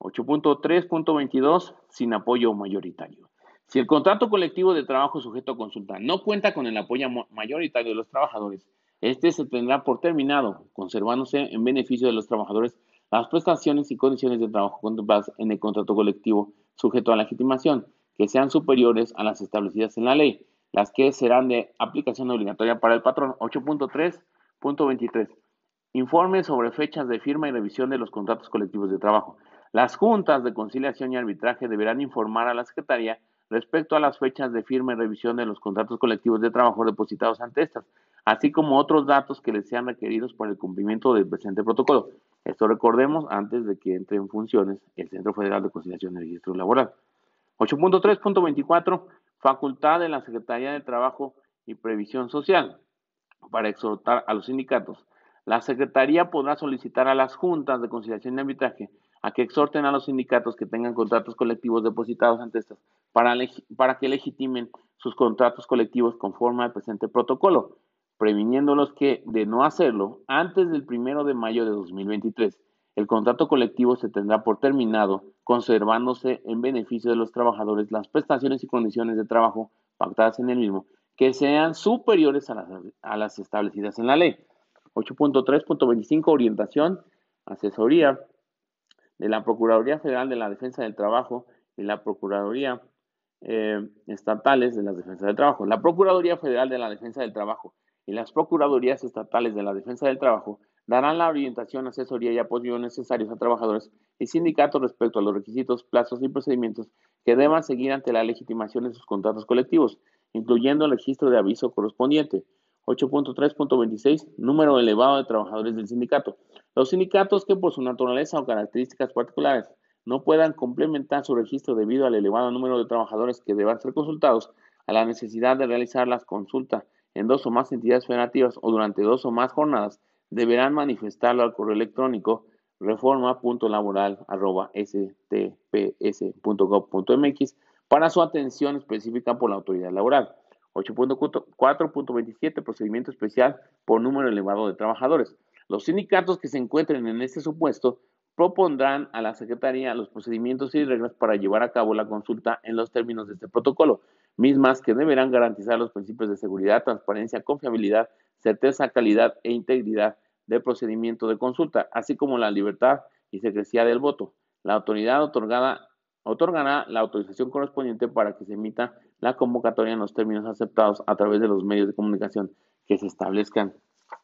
8.3.22 sin apoyo mayoritario. Si el contrato colectivo de trabajo sujeto a consulta no cuenta con el apoyo mayoritario de los trabajadores, este se tendrá por terminado, conservándose en beneficio de los trabajadores las prestaciones y condiciones de trabajo contempladas en el contrato colectivo sujeto a legitimación, que sean superiores a las establecidas en la ley, las que serán de aplicación obligatoria para el patrón. 8.3.23. Informe sobre fechas de firma y revisión de los contratos colectivos de trabajo. Las juntas de conciliación y arbitraje deberán informar a la Secretaría respecto a las fechas de firma y revisión de los contratos colectivos de trabajo depositados ante estas, así como otros datos que les sean requeridos por el cumplimiento del presente protocolo. Esto recordemos antes de que entre en funciones el Centro Federal de Conciliación y Registro Laboral. 8.3.24. Facultad de la Secretaría de Trabajo y Previsión Social para exhortar a los sindicatos. La Secretaría podrá solicitar a las juntas de conciliación y arbitraje a que exhorten a los sindicatos que tengan contratos colectivos depositados ante estas para, para que legitimen sus contratos colectivos conforme al presente protocolo previniéndolos que, de no hacerlo, antes del primero de mayo de 2023, el contrato colectivo se tendrá por terminado, conservándose en beneficio de los trabajadores las prestaciones y condiciones de trabajo pactadas en el mismo, que sean superiores a las, a las establecidas en la ley. 8.3.25 Orientación, asesoría de la Procuraduría Federal de la Defensa del Trabajo y la Procuraduría eh, Estatales de la Defensa del Trabajo. La Procuraduría Federal de la Defensa del Trabajo y las Procuradurías Estatales de la Defensa del Trabajo darán la orientación, asesoría y apoyo necesarios a trabajadores y sindicatos respecto a los requisitos, plazos y procedimientos que deban seguir ante la legitimación de sus contratos colectivos, incluyendo el registro de aviso correspondiente. 8.3.26 Número elevado de trabajadores del sindicato. Los sindicatos que por su naturaleza o características particulares no puedan complementar su registro debido al elevado número de trabajadores que deban ser consultados, a la necesidad de realizar las consultas en dos o más entidades federativas o durante dos o más jornadas, deberán manifestarlo al correo electrónico reforma.laboral.stps.gov.mx para su atención específica por la autoridad laboral. 8.4.27 Procedimiento especial por número elevado de trabajadores. Los sindicatos que se encuentren en este supuesto propondrán a la Secretaría los procedimientos y reglas para llevar a cabo la consulta en los términos de este protocolo, mismas que deberán garantizar los principios de seguridad, transparencia, confiabilidad, certeza, calidad e integridad del procedimiento de consulta, así como la libertad y secrecía del voto. La autoridad otorgada, otorgará la autorización correspondiente para que se emita la convocatoria en los términos aceptados a través de los medios de comunicación que se establezcan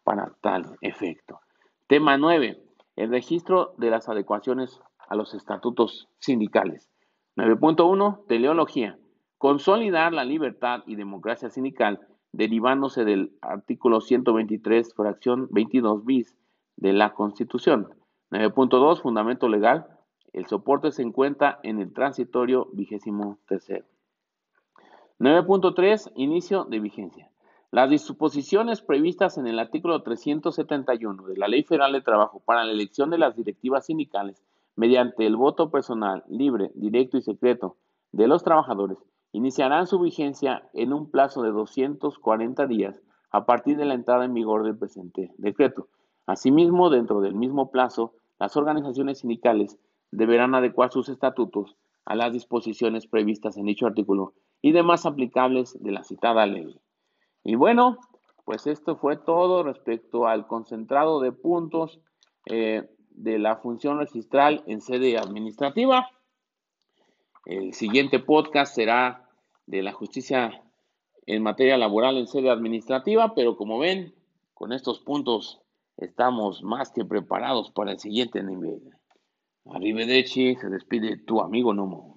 para tal efecto. Tema 9 el registro de las adecuaciones a los estatutos sindicales. 9.1. Teleología. Consolidar la libertad y democracia sindical derivándose del artículo 123, fracción 22 bis de la Constitución. 9.2. Fundamento legal. El soporte se encuentra en el transitorio vigésimo tercero. 9.3. Inicio de vigencia. Las disposiciones previstas en el artículo 371 de la Ley Federal de Trabajo para la elección de las directivas sindicales mediante el voto personal, libre, directo y secreto de los trabajadores iniciarán su vigencia en un plazo de 240 días a partir de la entrada en vigor del presente decreto. Asimismo, dentro del mismo plazo, las organizaciones sindicales deberán adecuar sus estatutos a las disposiciones previstas en dicho artículo y demás aplicables de la citada ley. Y bueno, pues esto fue todo respecto al concentrado de puntos eh, de la función registral en sede administrativa. El siguiente podcast será de la justicia en materia laboral en sede administrativa, pero como ven, con estos puntos estamos más que preparados para el siguiente nivel. Arrivederci, se despide tu amigo Nomo.